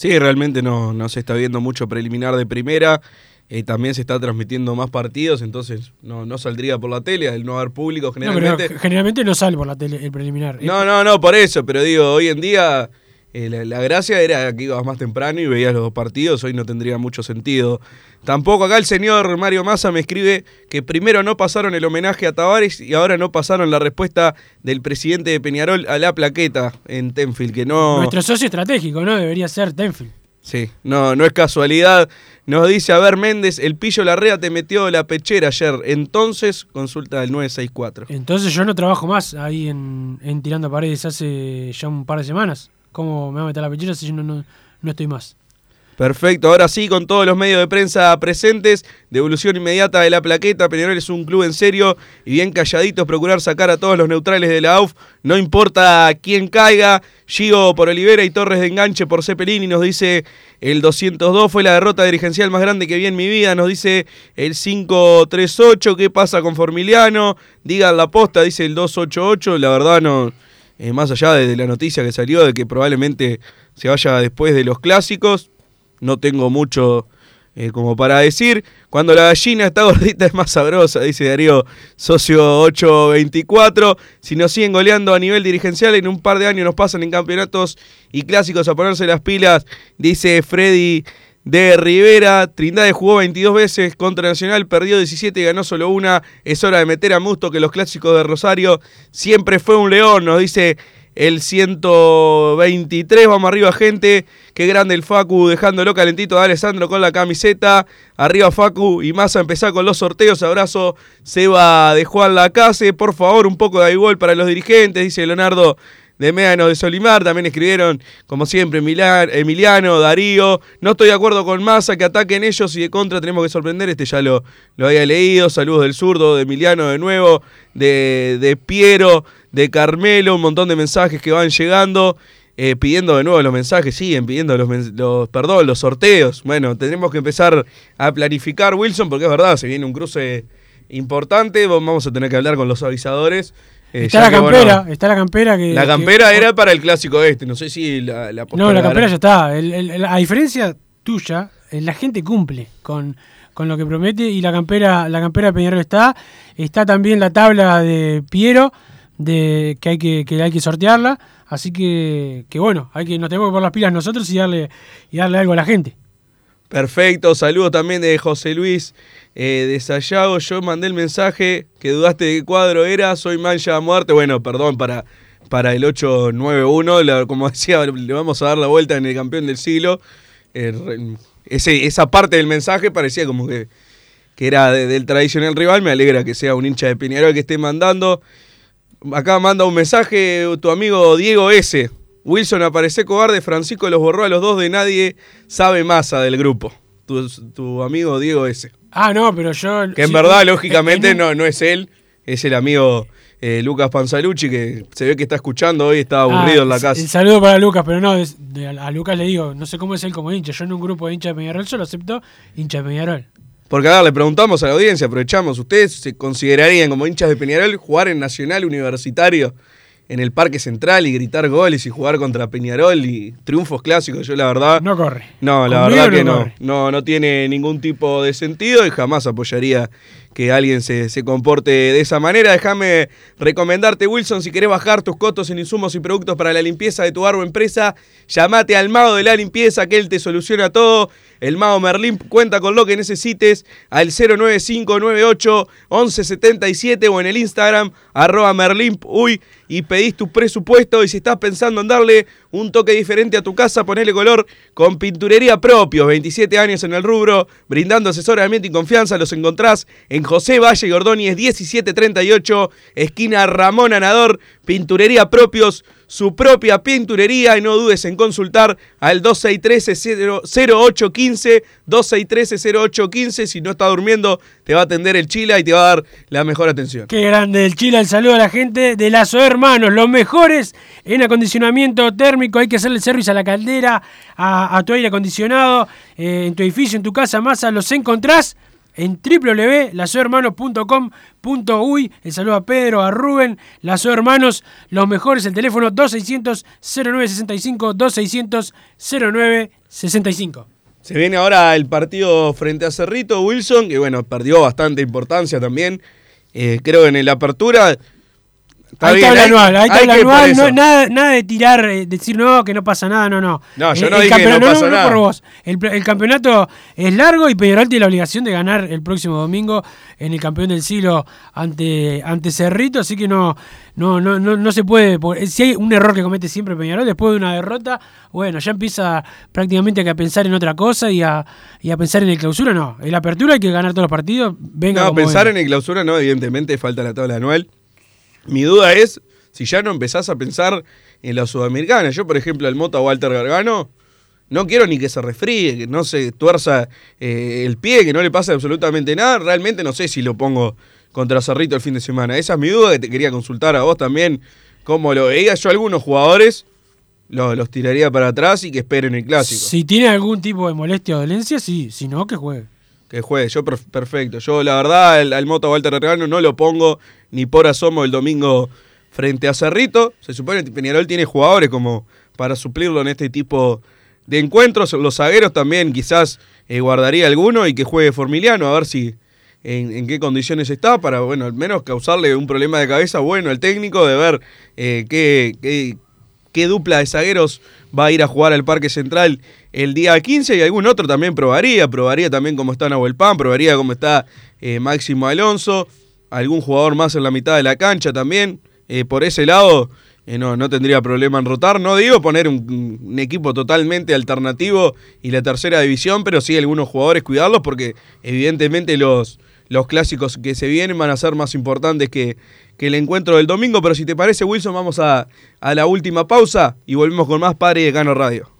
Speaker 2: Sí, realmente no, no se está viendo mucho preliminar de primera. eh, también se está transmitiendo más partidos, entonces no, no saldría por la tele, al no haber público
Speaker 1: No, pero
Speaker 2: generalmente.
Speaker 1: generalmente no sale por la tele el preliminar.
Speaker 2: No, no, no, por eso, pero digo, hoy en día eh, la, la gracia era que ibas más temprano y veías los dos partidos, hoy no tendría mucho sentido. Tampoco acá el señor Mario Massa me escribe que primero no pasaron el homenaje a Tavares y ahora no pasaron la respuesta del presidente de Peñarol a la plaqueta en Tenfield, que no...
Speaker 1: Nuestro socio estratégico, ¿no? Debería ser Tenfield.
Speaker 2: Sí, no, no es casualidad. Nos dice, a ver, Méndez, el pillo Larrea te metió la pechera ayer. Entonces, consulta del 964.
Speaker 1: Entonces yo no trabajo más ahí en, en Tirando Paredes hace ya un par de semanas. ¿Cómo me va a meter la pechera si yo no, no, no estoy más?
Speaker 2: Perfecto, ahora sí, con todos los medios de prensa presentes, devolución inmediata de la plaqueta. Peñarol es un club en serio y bien calladitos, procurar sacar a todos los neutrales de la AUF. No importa quién caiga. Gio por Olivera y Torres de enganche por Cepelini, nos dice el 202. Fue la derrota dirigencial más grande que vi en mi vida, nos dice el 538. ¿Qué pasa con Formiliano? Digan la posta, dice el 288. La verdad, no. Eh, más allá de, la noticia que salió de que probablemente se vaya después de los clásicos no tengo mucho eh, como para decir. Cuando la gallina está gordita es más sabrosa, dice Darío, socio 824. Si nos siguen goleando a nivel dirigencial, en un par de años nos pasan en campeonatos y clásicos a ponerse las pilas, dice Freddy de Rivera. Trindade jugó 22 veces contra Nacional, perdió 17 y ganó solo una. Es hora de meter a Musto que los clásicos de Rosario siempre fue un león, nos dice el 123. Vamos arriba, gente. Qué grande el Facu, dejándolo calentito de Alessandro con la camiseta. Arriba, Facu y más a empezar con los sorteos. Abrazo, Seba de Juan Lacase. Por favor, un poco de igual para los dirigentes, dice Leonardo de Médano de Solimar. También escribieron, como siempre, Emiliano, Darío. No estoy de acuerdo con Massa, que ataquen ellos y de contra tenemos que sorprender. Este ya lo, lo había leído. Saludos del zurdo, de Emiliano de nuevo, de, de Piero, de Carmelo. Un montón de mensajes que van llegando. eh, pidiendo de nuevo los mensajes, siguen pidiendo los, los, perdón, los sorteos. Bueno, tenemos que empezar a planificar, Wilson, porque es verdad, se viene un cruce importante. Vamos a tener que hablar con los avisadores. Eh,
Speaker 1: Está la
Speaker 2: que, bueno,
Speaker 1: campera, está la campera que.
Speaker 2: la
Speaker 1: que-
Speaker 2: campera era para el clásico este, no sé si la, la
Speaker 1: No, la campera ya está. El- el- el- a diferencia tuya, eh, la gente cumple con, con lo que promete y la campera, la campera de Peñarol está. Está también la tabla de Piero, de que hay que, que hay que sortearla. Así que, que bueno, hay que, nos tenemos que poner las pilas nosotros y darle, y darle algo a la gente.
Speaker 2: Perfecto, saludo también de José Luis eh. Yo mandé el mensaje que dudaste de qué cuadro era, soy mancha a muerte. Bueno, perdón, para, para el 891, la- como decía, le vamos a dar la vuelta en el campeón del siglo. Eh, esa parte del mensaje parecía como que, que era de- del tradicional rival. Me alegra que sea un hincha de Peñarol que esté mandando. Acá manda un mensaje tu amigo Diego S. Wilson aparece cobarde, Francisco los borró a los dos de nadie sabe masa del grupo. Tu amigo Diego S.
Speaker 1: Ah, no, pero yo.
Speaker 2: Que en verdad,
Speaker 1: en-
Speaker 2: lógicamente,
Speaker 1: en-
Speaker 2: no, no es él, es el amigo eh, Lucas Panzalucci, que se ve que está escuchando hoy, está aburrido
Speaker 1: Ah,
Speaker 2: en la casa.
Speaker 1: El saludo para Lucas, pero no, es- de- a Lucas le digo, no sé cómo es él como hincha. Yo en un grupo de hincha de Peñarol solo acepto hincha de Peñarol.
Speaker 2: Porque a ver, le preguntamos a la audiencia, aprovechamos, ¿ustedes se considerarían como hinchas de Peñarol jugar en Nacional Universitario en el Parque Central y gritar goles y jugar contra Peñarol y triunfos clásicos? Yo la verdad...
Speaker 1: No corre.
Speaker 2: No, la
Speaker 1: Conmigo
Speaker 2: verdad que
Speaker 1: no
Speaker 2: no.
Speaker 1: corre.
Speaker 2: No, no tiene ningún tipo de sentido y jamás apoyaría que alguien se, se comporte de esa manera. Déjame recomendarte, Wilson, si querés bajar tus costos en insumos y productos para la limpieza de tu bar o empresa, llamate al mago de la limpieza, que él te soluciona todo. El mago Merlín cuenta con lo que necesites al 09598-1177 o en el Instagram arroba Merlín uy, y pedís tu presupuesto y si estás pensando en darle un toque diferente a tu casa, ponele color con pinturería propios, 27 años en el rubro, brindando asesoramiento y confianza, los encontrás en José Valle y Ordóñez 1738, esquina Ramón Anador, pinturería propios, su propia pinturería y no dudes en consultar al 2613-0815, 2613-0815, si no está durmiendo te va a atender el Chila y te va a dar la mejor atención.
Speaker 1: Qué grande el Chile, el saludo a la gente de Lazo Hermanos, los mejores en acondicionamiento térmico. Hay que hacerle servicio a la caldera, a, a tu aire acondicionado, eh, en tu edificio, en tu casa, masa, los encontrás en www.lazohermanos.com.uy. El saludo a Pedro, a Rubén, Lazo Hermanos, los mejores, el teléfono 2600-0965, 2600-0965.
Speaker 2: Se viene ahora el partido frente a Cerrito, Wilson, que bueno, perdió bastante importancia también. Eh, creo en la apertura. Está
Speaker 1: Hay tabla
Speaker 2: hay-
Speaker 1: anual, hay tabla anual, no, nada, nada de tirar, eh, decir no, que no pasa nada, no, no.
Speaker 2: No, yo
Speaker 1: Eh,
Speaker 2: no
Speaker 1: el
Speaker 2: dije que no pasa nada.
Speaker 1: por vos. El, el campeonato es largo y Peñarol tiene la obligación de ganar el próximo domingo en el campeón del siglo ante, ante Cerrito, así que no, no, no, no, no se puede. Si hay un error que comete siempre Peñarol después de una derrota, bueno, ya empieza prácticamente a pensar en otra cosa y a, y a pensar en el clausura, no. En la apertura hay que ganar todos los partidos. Venga
Speaker 2: No,
Speaker 1: como
Speaker 2: pensar
Speaker 1: venga.
Speaker 2: en el clausura no, evidentemente falta la tabla anual. Mi duda es si ya no empezás a pensar en la sudamericana. Yo, por ejemplo, al Mota Walter Gargano, no quiero ni que se resfríe, que no se tuerza eh, el pie, que no le pase absolutamente nada. Realmente no sé si lo pongo contra Cerrito el fin de semana. Esa es mi duda que te quería consultar a vos también. Cómo lo veías yo algunos jugadores, lo- los tiraría para atrás y que esperen el clásico.
Speaker 1: Si tiene algún tipo de molestia o dolencia, sí, si no, que juegue.
Speaker 2: Que juegue, yo per- perfecto. Yo la verdad al, al Moto Walter Regano no lo pongo ni por asomo el domingo frente a Cerrito. Se supone que Peñarol tiene jugadores como para suplirlo en este tipo de encuentros. Los zagueros también quizás eh, guardaría alguno y que juegue Formiliano a ver si en, en qué condiciones está para, bueno, al menos causarle un problema de cabeza bueno al técnico de ver eh, qué, qué, qué dupla de zagueros va a ir a jugar al Parque Central el día 15 y algún otro también probaría, probaría también cómo está Nahuel Pan, probaría cómo está eh, Máximo Alonso, algún jugador más en la mitad de la cancha también. Eh, por ese lado, eh, no, no tendría problema en rotar. No digo poner un, un equipo totalmente alternativo y la tercera división, pero sí algunos jugadores cuidarlos porque evidentemente los, los clásicos que se vienen van a ser más importantes que, que el encuentro del domingo. Pero si te parece, Wilson, vamos a, a la última pausa y volvemos con más Padre de Cano Radio.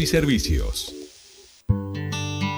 Speaker 4: y servicios.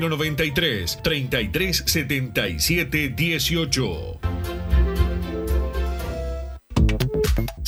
Speaker 3: 093 3377 18.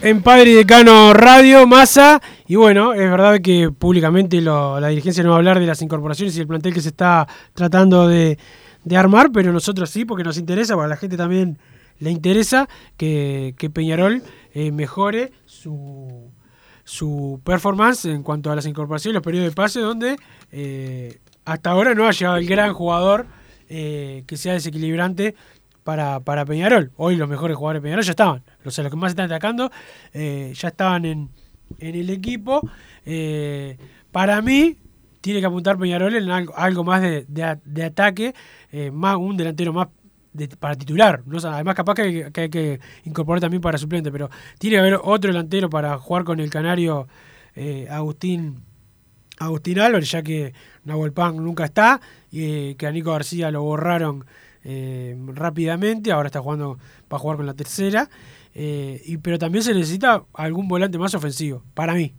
Speaker 1: En Padre y Decano Radio, Massa. Y bueno, es verdad que públicamente la dirigencia no va a hablar de las incorporaciones y el plantel que se está tratando de, de armar, pero nosotros sí, porque nos interesa, porque a la gente también le interesa que, Peñarol eh, mejore su, su performance en cuanto a las incorporaciones los periodos de pase, donde eh, hasta ahora no ha llegado el gran jugador eh, que sea desequilibrante para, para Peñarol. Hoy los mejores jugadores de Peñarol ya estaban. Los que más están atacando eh, ya estaban en, en el equipo. Eh, para mí, tiene que apuntar Peñarol en algo, algo más de, de de ataque, eh, más un delantero más para titular. ¿no? O además, capaz que hay, que incorporar también para suplente, pero tiene que haber otro delantero para jugar con el canario Agustín. Agustín Álvarez, ya que Nahuel Pan nunca está, y que a Nico García lo borraron eh, rápidamente, ahora está jugando para jugar con la tercera, eh, y, pero también se necesita algún volante más ofensivo, para mí.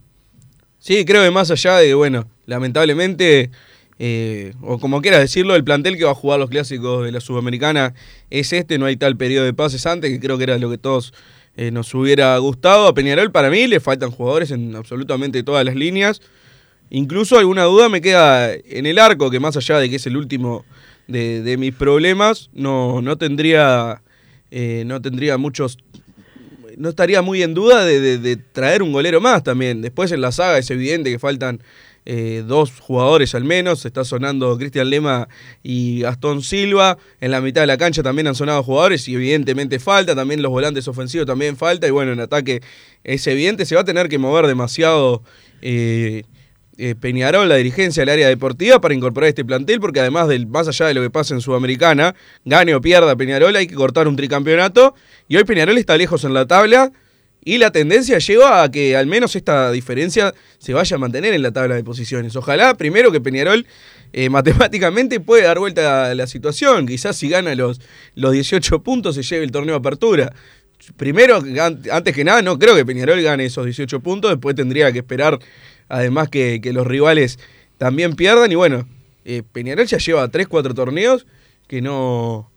Speaker 2: Sí, creo que más allá de bueno, lamentablemente, eh, o como quieras decirlo, el plantel que va a jugar los clásicos de la Sudamericana es este, no hay tal periodo de pases antes, que creo que era lo que todos nos hubiera gustado. A Peñarol, para mí, le faltan jugadores en absolutamente todas las líneas. Incluso alguna duda me queda en el arco, que más allá de que es el último de, de mis problemas, no, no tendría. eh, no tendría muchos no estaría muy en duda de, de- traer un golero más también. Después en la saga es evidente que faltan eh, dos jugadores al menos. Está sonando Cristian Lema y Gastón Silva. En la mitad de la cancha también han sonado jugadores y evidentemente falta. También los volantes ofensivos también falta. Y bueno, en ataque es evidente. Se va a tener que mover demasiado. eh, eh, Peñarol, la dirigencia del área deportiva, para incorporar este plantel, porque además del más allá de lo que pasa en Sudamericana, gane o pierda Peñarol, hay que cortar un tricampeonato. Y hoy Peñarol está lejos en la tabla. Y la tendencia lleva a que al menos esta diferencia se vaya a mantener en la tabla de posiciones. Ojalá, primero, que Peñarol eh, matemáticamente puede dar vuelta a la situación. Quizás si gana los, los 18 puntos se lleve el torneo de apertura. Primero, an- antes que nada, no creo que Peñarol gane esos 18 puntos. Después tendría que esperar, además, que, que los rivales también pierdan. Y bueno, eh, Peñarol ya lleva 3, 4 torneos que no,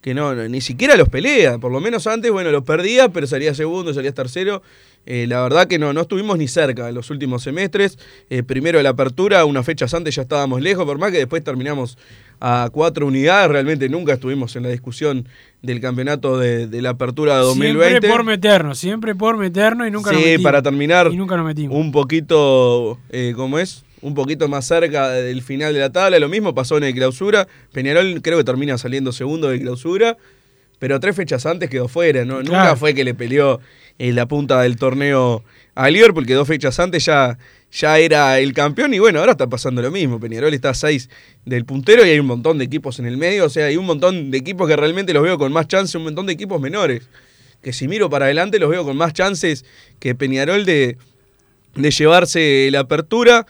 Speaker 2: que no, ni siquiera los pelea. Por lo menos antes, bueno, los perdía, pero salía segundo, salía tercero. Eh, la verdad que no, no estuvimos ni cerca en los últimos semestres. Eh, primero de la apertura, unas fechas antes ya estábamos lejos, por más que después terminamos a cuatro unidades. Realmente nunca estuvimos en la discusión del campeonato de, de la apertura de 2020.
Speaker 1: Siempre por meternos, siempre por meternos y nunca nos
Speaker 2: sí,
Speaker 1: metimos.
Speaker 2: para terminar
Speaker 1: Y nunca nos metimos.
Speaker 2: un poquito, eh, ¿cómo es? Un poquito más cerca del final de la tabla. Lo mismo pasó en el clausura. Peñarol creo que termina saliendo segundo de clausura. pero tres fechas antes quedó fuera, ¿no? Nunca fue que le peleó en la punta del torneo a Liverpool, que dos fechas antes ya, ya era el campeón y bueno, ahora está pasando lo mismo. Peñarol está a seis del puntero y hay un montón de equipos en el medio, o sea, hay un montón de equipos que realmente los veo con más chance, un montón de equipos menores, que si miro para adelante los veo con más chances que Peñarol de, de llevarse la apertura.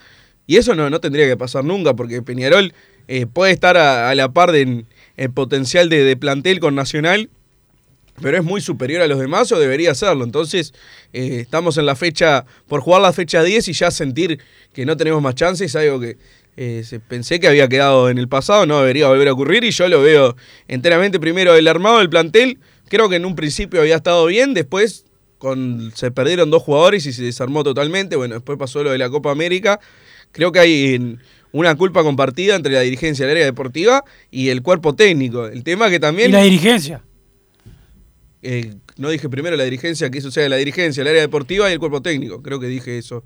Speaker 2: Y eso no, no tendría que pasar nunca, porque Peñarol eh, puede estar a, a la par de, en, en potencial de, de plantel con Nacional, pero es muy superior a los demás o debería serlo. Entonces, eh, estamos en la fecha, por jugar la fecha 10 y ya sentir que no tenemos más chances, es algo que eh, pensé que había quedado en el pasado, no debería volver a ocurrir y yo lo veo enteramente primero el armado del plantel. Creo que en un principio había estado bien, después con, se perdieron dos jugadores y se desarmó totalmente. Bueno, después pasó lo de la Copa América. Creo que hay una culpa compartida entre la dirigencia del área deportiva y el cuerpo técnico. El tema que también...
Speaker 1: Y la dirigencia.
Speaker 2: Eh, no dije primero la dirigencia, que eso sea la dirigencia, el área deportiva y el cuerpo técnico. Creo que dije eso.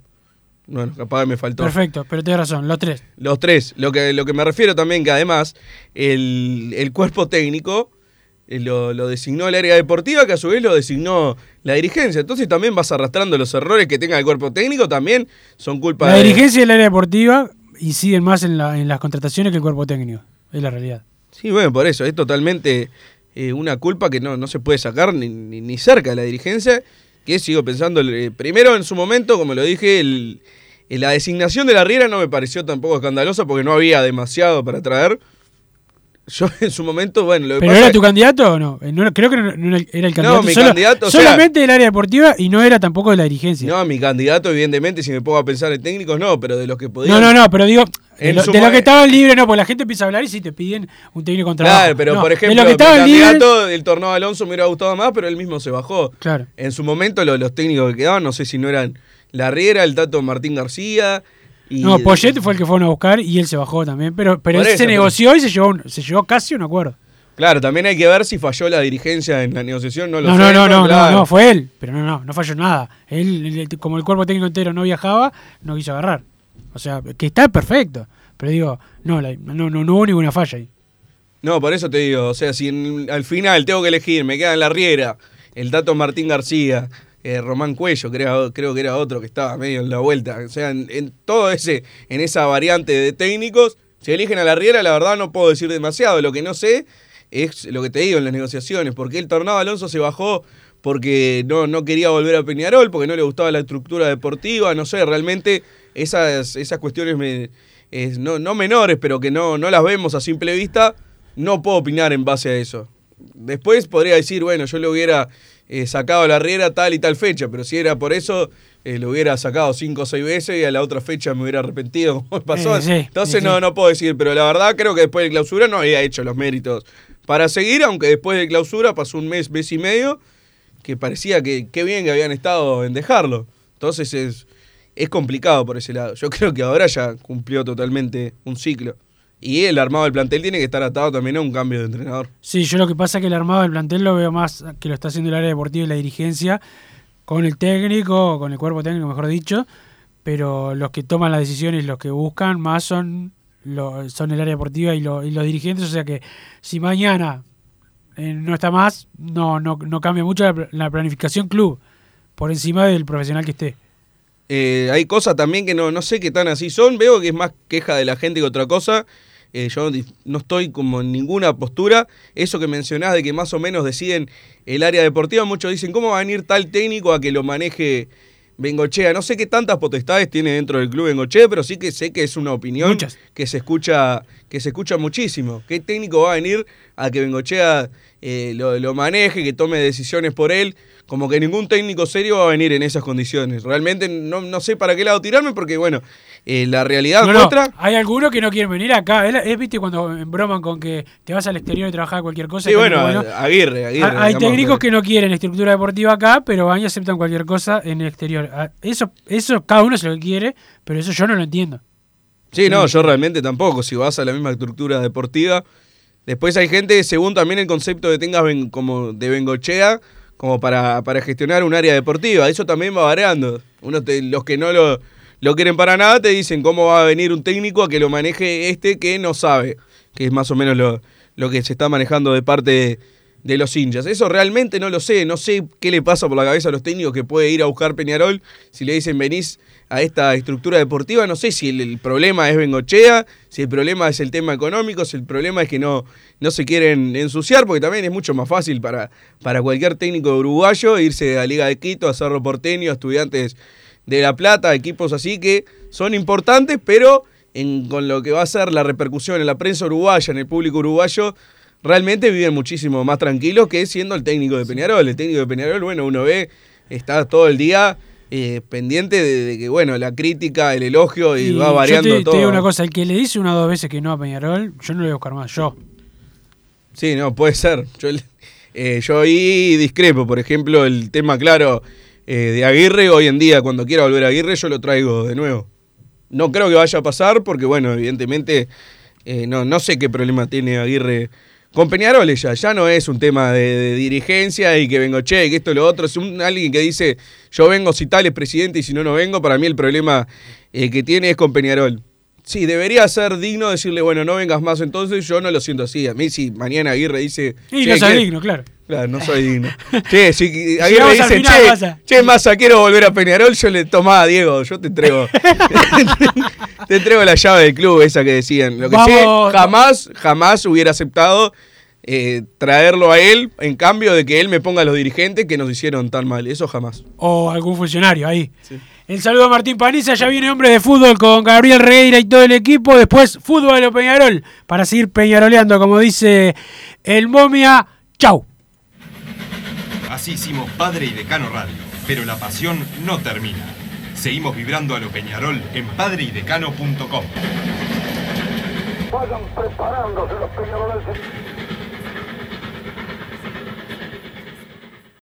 Speaker 2: Bueno, capaz me faltó.
Speaker 1: Perfecto, pero tienes razón, los tres.
Speaker 2: Los tres. Lo que, lo que me refiero también que además el, el cuerpo técnico eh, lo, lo designó el área deportiva, que a su vez lo designó la dirigencia. Entonces también vas arrastrando los errores que tenga el cuerpo técnico, también son culpa
Speaker 1: La
Speaker 2: de...
Speaker 1: dirigencia del área deportiva inciden más en, la- en las contrataciones que el cuerpo técnico. Es la realidad.
Speaker 2: Sí, bueno, por eso, es totalmente eh, una culpa que no, no se puede sacar ni, ni- ni cerca de la dirigencia, que sigo pensando, eh, primero en su momento, como lo dije, el- la designación de la Riera no me pareció tampoco escandalosa porque no había demasiado para traer. Yo en su momento, bueno, lo que
Speaker 1: ¿Pero
Speaker 2: pasa
Speaker 1: era
Speaker 2: es-
Speaker 1: tu candidato o no? Eh, no creo que no, no era el candidato.
Speaker 2: mi
Speaker 1: solo-
Speaker 2: candidato, o sea-
Speaker 1: solamente del área deportiva y no era tampoco de la dirigencia.
Speaker 2: No, mi candidato, evidentemente, si me pongo a pensar en técnicos, no, pero de los que podían...
Speaker 1: No, no, no, pero digo, de, lo- de
Speaker 2: mo-
Speaker 1: que estaban libres, no, porque la gente empieza a hablar y si te piden un técnico contra
Speaker 2: Claro, pero por ejemplo,
Speaker 1: de que libres,
Speaker 2: candidato del torneo de Alonso me hubiera gustado más, pero él mismo se bajó.
Speaker 1: Claro.
Speaker 2: En su momento lo- los técnicos que quedaban, no sé si no eran la Riera, el Tato Martín García. Y
Speaker 1: no, Poyet fue el que fueron a buscar y él se bajó también, pero, pero él
Speaker 2: eso,
Speaker 1: se
Speaker 2: pero-
Speaker 1: negoció y se llevó, un- se llevó casi un acuerdo.
Speaker 2: Claro, también hay que ver si falló la dirigencia en la negociación, no lo
Speaker 1: No,
Speaker 2: sé.
Speaker 1: no, no, no,
Speaker 2: claro.
Speaker 1: no, no, fue él, pero no, no, no falló nada. Él, el- como el cuerpo técnico entero no viajaba, no quiso agarrar. O sea, que está perfecto, pero digo, no, no, no, no hubo ninguna falla ahí.
Speaker 2: No, por eso te digo, o sea, si en- al final tengo que elegir, me quedan la Riera, el Tato Martín García, eh, Román Cuello, creo, creo que era otro que estaba medio en la vuelta. O sea, en, en todo ese, en esa variante de técnicos, si eligen a la Riera, la verdad no puedo decir demasiado. Lo que no sé es lo que te digo en las negociaciones, porque el Tornado Alonso se bajó porque no, no quería volver a Peñarol, porque no le gustaba la estructura deportiva, no sé, realmente esas, esas cuestiones me, es, no, no menores, pero que no, no las vemos a simple vista, no puedo opinar en base a eso. Después podría decir, bueno, yo le hubiera eh, sacado a la Riera tal y tal fecha, pero si era por eso, eh, lo hubiera sacado cinco o seis veces y a la otra fecha me hubiera arrepentido como pasó.
Speaker 1: Sí,
Speaker 2: Entonces
Speaker 1: sí,
Speaker 2: no, no puedo decir, pero la verdad creo que después de clausura no había hecho los méritos para seguir, aunque después de clausura pasó un mes, mes y medio, que parecía que qué bien que habían estado en dejarlo. Entonces es, es complicado por ese lado. Yo creo que ahora ya cumplió totalmente un ciclo. Y el armado del plantel tiene que estar atado también a un cambio de entrenador.
Speaker 1: Sí, yo lo que pasa es que el armado del plantel lo veo más que lo está haciendo el área deportiva y la dirigencia, con el técnico, con el cuerpo técnico, mejor dicho, pero los que toman las decisiones, los que buscan más son, lo- son el área deportiva y, lo- y los dirigentes, o sea que si mañana eh, no está más, no, no, no cambia mucho la, pl- la planificación club, por encima del profesional que esté.
Speaker 2: Eh, hay cosas también que no, no sé qué tan así son. Veo que es más queja de la gente que otra cosa. Eh, yo no estoy como en ninguna postura. Eso que mencionás de que más o menos deciden el área deportiva, muchos dicen, ¿cómo va a venir tal técnico a que lo maneje Bengochea? No sé qué tantas potestades tiene dentro del club Bengochea, pero sí que sé que es una opinión
Speaker 1: Muchas.
Speaker 2: que se escucha que se escucha muchísimo. ¿Qué técnico va a venir a que Bengochea eh, lo, lo maneje, que tome decisiones por él? Como que ningún técnico serio va a venir en esas condiciones. Realmente no, no sé para qué lado tirarme porque, bueno, eh, la realidad
Speaker 1: No, no,
Speaker 2: muestra...
Speaker 1: hay algunos que no quieren venir acá. Es, viste cuando broman con que te vas al exterior y trabajar cualquier cosa.
Speaker 2: Sí, bueno,
Speaker 1: no,
Speaker 2: Aguirre, Aguirre.
Speaker 1: Ha- Hay
Speaker 2: digamos,
Speaker 1: técnicos que no quieren estructura deportiva acá, pero van y aceptan cualquier cosa en el exterior. Ah, Eso, eso cada uno es lo que quiere, pero eso yo no lo entiendo.
Speaker 2: Sí, no, yo realmente tampoco. Si vas a la misma estructura deportiva. Después hay gente, según también el concepto que tengas como de Bengochea, como para, para gestionar un área deportiva. Eso también va variando. Uno los que no lo, lo quieren para nada te dicen cómo va a venir un técnico a que lo maneje este que no sabe, que es más o menos lo, lo que se está manejando de parte de, de los hinchas. Eso realmente no lo sé, no sé qué le pasa por la cabeza a los técnicos que puede ir a buscar Peñarol si le dicen venís a esta estructura deportiva, no sé si el, problema es Bengochea, si el problema es el tema económico, si el problema es que no, no se quieren ensuciar, porque también es mucho más fácil para, para cualquier técnico uruguayo irse a Liga de Quito, a Cerro Porteño, a estudiantes de La Plata, equipos así que son importantes, pero en, con lo que va a ser la repercusión en la prensa uruguaya, en el público uruguayo, realmente viven muchísimo más tranquilos que siendo el técnico de Peñarol. El técnico de Peñarol, bueno, uno ve, está todo el día eh, pendiente de, de que, bueno, la crítica, el elogio y,
Speaker 1: Y
Speaker 2: va variando
Speaker 1: yo te,
Speaker 2: todo.
Speaker 1: te digo una cosa, el que le dice una o dos veces que no a Peñarol, yo no le voy a buscar más, yo.
Speaker 2: Sí, no, puede ser. Yo, eh, yo ahí discrepo, por ejemplo, el tema claro eh, de Aguirre, hoy en día, cuando quiera volver a Aguirre, yo lo traigo de nuevo. No creo que vaya a pasar, porque bueno, evidentemente, no, no sé qué problema tiene Aguirre con Peñarol ya, ya no es un tema de, de dirigencia y que vengo che, que esto lo otro, es un, alguien que dice yo vengo si tal es presidente y si no, no vengo, para mí el problema eh, que tiene es con Peñarol. Sí, debería ser digno decirle, bueno, no vengas más entonces, yo no lo siento así. A mí si mañana Aguirre dice...
Speaker 1: Y
Speaker 2: "Che,
Speaker 1: no
Speaker 2: ¿qué-"
Speaker 1: digno, claro.
Speaker 2: Claro, no soy digno. che, si
Speaker 1: Si
Speaker 2: Aguirre
Speaker 1: vamos al
Speaker 2: dice,
Speaker 1: final,
Speaker 2: che,
Speaker 1: pasa".
Speaker 2: che, Massa, quiero volver a Peñarol, yo le tomaba Diego, yo te entrego. te entrego la llave del club, esa que decían. Lo que
Speaker 1: Vamos.
Speaker 2: jamás, jamás hubiera aceptado eh, traerlo a él en cambio de que él me ponga a los dirigentes que nos hicieron tan mal. Eso jamás.
Speaker 1: O algún funcionario ahí. El saludo a Martín Paniza, ya viene hombre de fútbol con Gabriel Reira y todo el equipo. Después, fútbol o Peñarol, para seguir peñaroleando, como dice el momia. Chau.
Speaker 5: Así hicimos Padre y Decano Radio, pero la pasión no termina. Seguimos vibrando a lo Peñarol en padreidecano.com.
Speaker 6: Vayan preparándose los peñaroles.